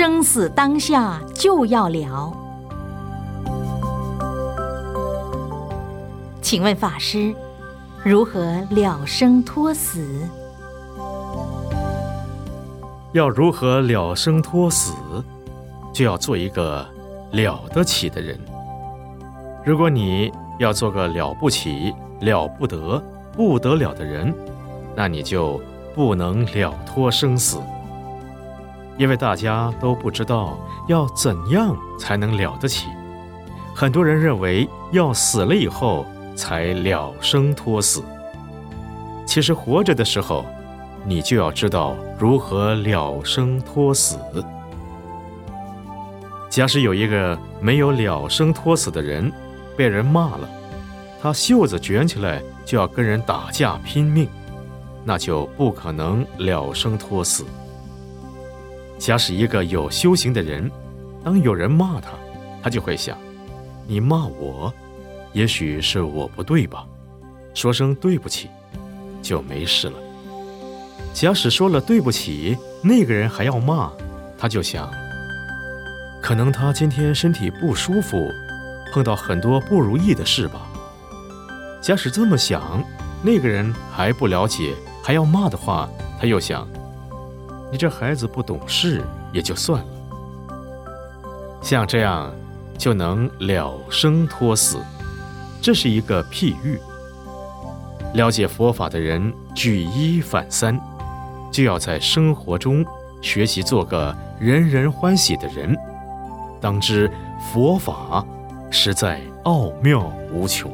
生死当下就要了。请问法师，如何了生脱死？要如何了生脱死，就要做一个了得起的人。如果你要做个了不起、了不得、不得了的人，那你就不能了脱生死，因为大家都不知道要怎样才能了得起。很多人认为要死了以后才了生脱死，其实活着的时候。你就要知道如何了生脱死。假使有一个没有了生脱死的人，被人骂了，他袖子卷起来就要跟人打架拼命，那就不可能了生脱死。假使一个有修行的人，当有人骂他，他就会想：你骂我，也许是我不对吧？说声对不起，就没事了。假使说了对不起，那个人还要骂，他就想，可能他今天身体不舒服，碰到很多不如意的事吧。假使这么想，那个人还不了解，还要骂的话，他又想，你这孩子不懂事也就算了。像这样就能了生脱死，这是一个譬喻。了解佛法的人举一反三。就要在生活中学习做个人人欢喜的人。当知佛法实在奥妙无穷。